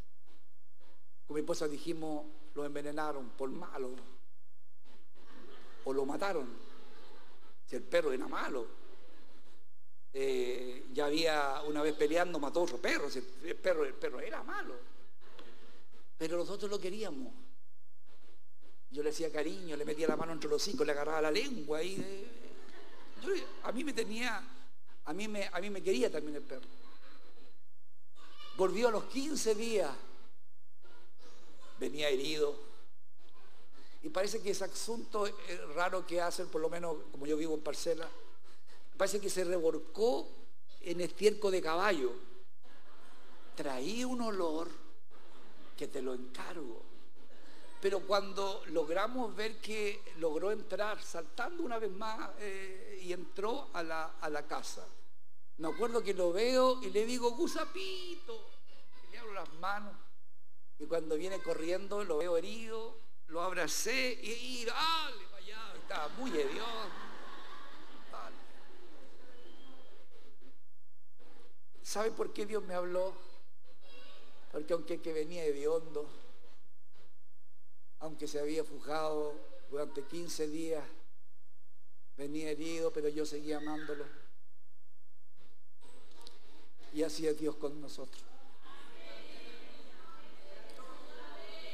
Con mi esposa dijimos, lo envenenaron por malo o lo mataron. Si el perro era malo. Eh, ya había una vez peleando, mató a otro perro. el, perro, el perro era malo. Pero nosotros lo queríamos. Yo le hacía cariño, le metía la mano entre los hocico, le agarraba la lengua. Y, a mí me tenía, a mí me, a mí me quería también el perro. Volvió a los 15 días. Venía herido, y parece que ese asunto raro que hacen, por lo menos como yo vivo en parcela, parece que se revolcó en estiércol de caballo. Traía un olor que te lo encargo. Pero cuando logramos ver que logró entrar, saltando una vez más, eh, y entró a la, a la, casa, me acuerdo que lo veo y le digo, gusapito, y le abro las manos, y cuando viene corriendo lo veo herido, lo abracé y, y dale, vaya, estaba muy hediondo. ¿Sabe por qué Dios me habló? Porque aunque que venía hediondo, aunque se había fujado durante 15 días, venía herido, pero yo seguía amándolo. Y así es Dios con nosotros.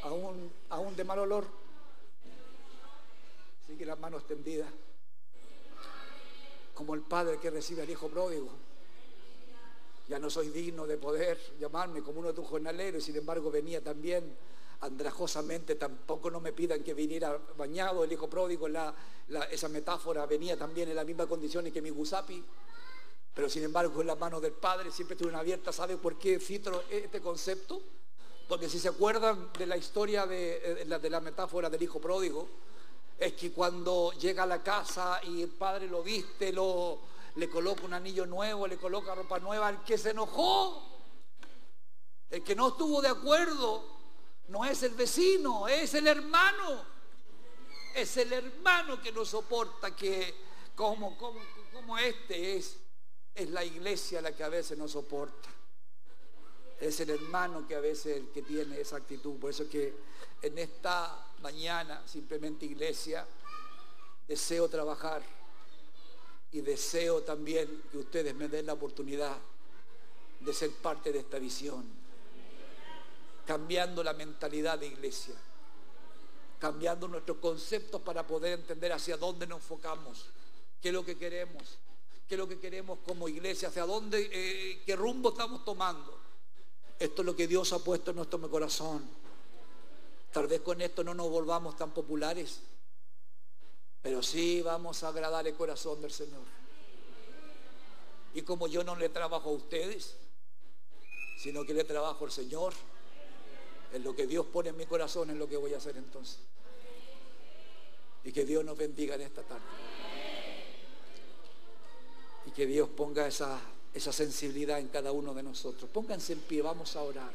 Aún, aún de mal olor. Sigue las manos extendidas, como el padre que recibe al hijo pródigo. Ya no soy digno de poder llamarme como uno de tus jornaleros, sin embargo venía también andrajosamente, tampoco no me pidan que viniera bañado el hijo pródigo, la, esa metáfora venía también en las mismas condiciones que mi gusapi, pero sin embargo en las manos del Padre siempre estuvieron abiertas. ¿Sabe por qué cito este concepto? Porque si se acuerdan de la historia de, eh, de, la metáfora del hijo pródigo, es que cuando llega a la casa y el padre lo viste, lo, le coloca un anillo nuevo, le coloca ropa nueva, el que se enojó, el que no estuvo de acuerdo, no es el vecino, es el hermano. Es el hermano que no soporta que como, como, como este es, es la iglesia la que a veces no soporta es el hermano que a veces el que tiene esa actitud. Por eso que en esta mañana, simplemente iglesia, deseo trabajar y deseo también que ustedes me den la oportunidad de ser parte de esta visión, cambiando la mentalidad de iglesia, cambiando nuestros conceptos para poder entender hacia dónde nos enfocamos, qué es lo que queremos, qué es lo que queremos como iglesia, hacia dónde, eh, qué rumbo estamos tomando. Esto es lo que Dios ha puesto en nuestro corazón. Tal vez con esto no nos volvamos tan populares, pero sí vamos a agradar el corazón del Señor. Y como yo no le trabajo a ustedes, sino que le trabajo al Señor, en lo que Dios pone en mi corazón es lo que voy a hacer entonces. Y que Dios nos bendiga en esta tarde. Y que Dios ponga esa esa sensibilidad en cada uno de nosotros. Pónganse en pie, vamos a orar.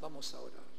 Vamos a orar.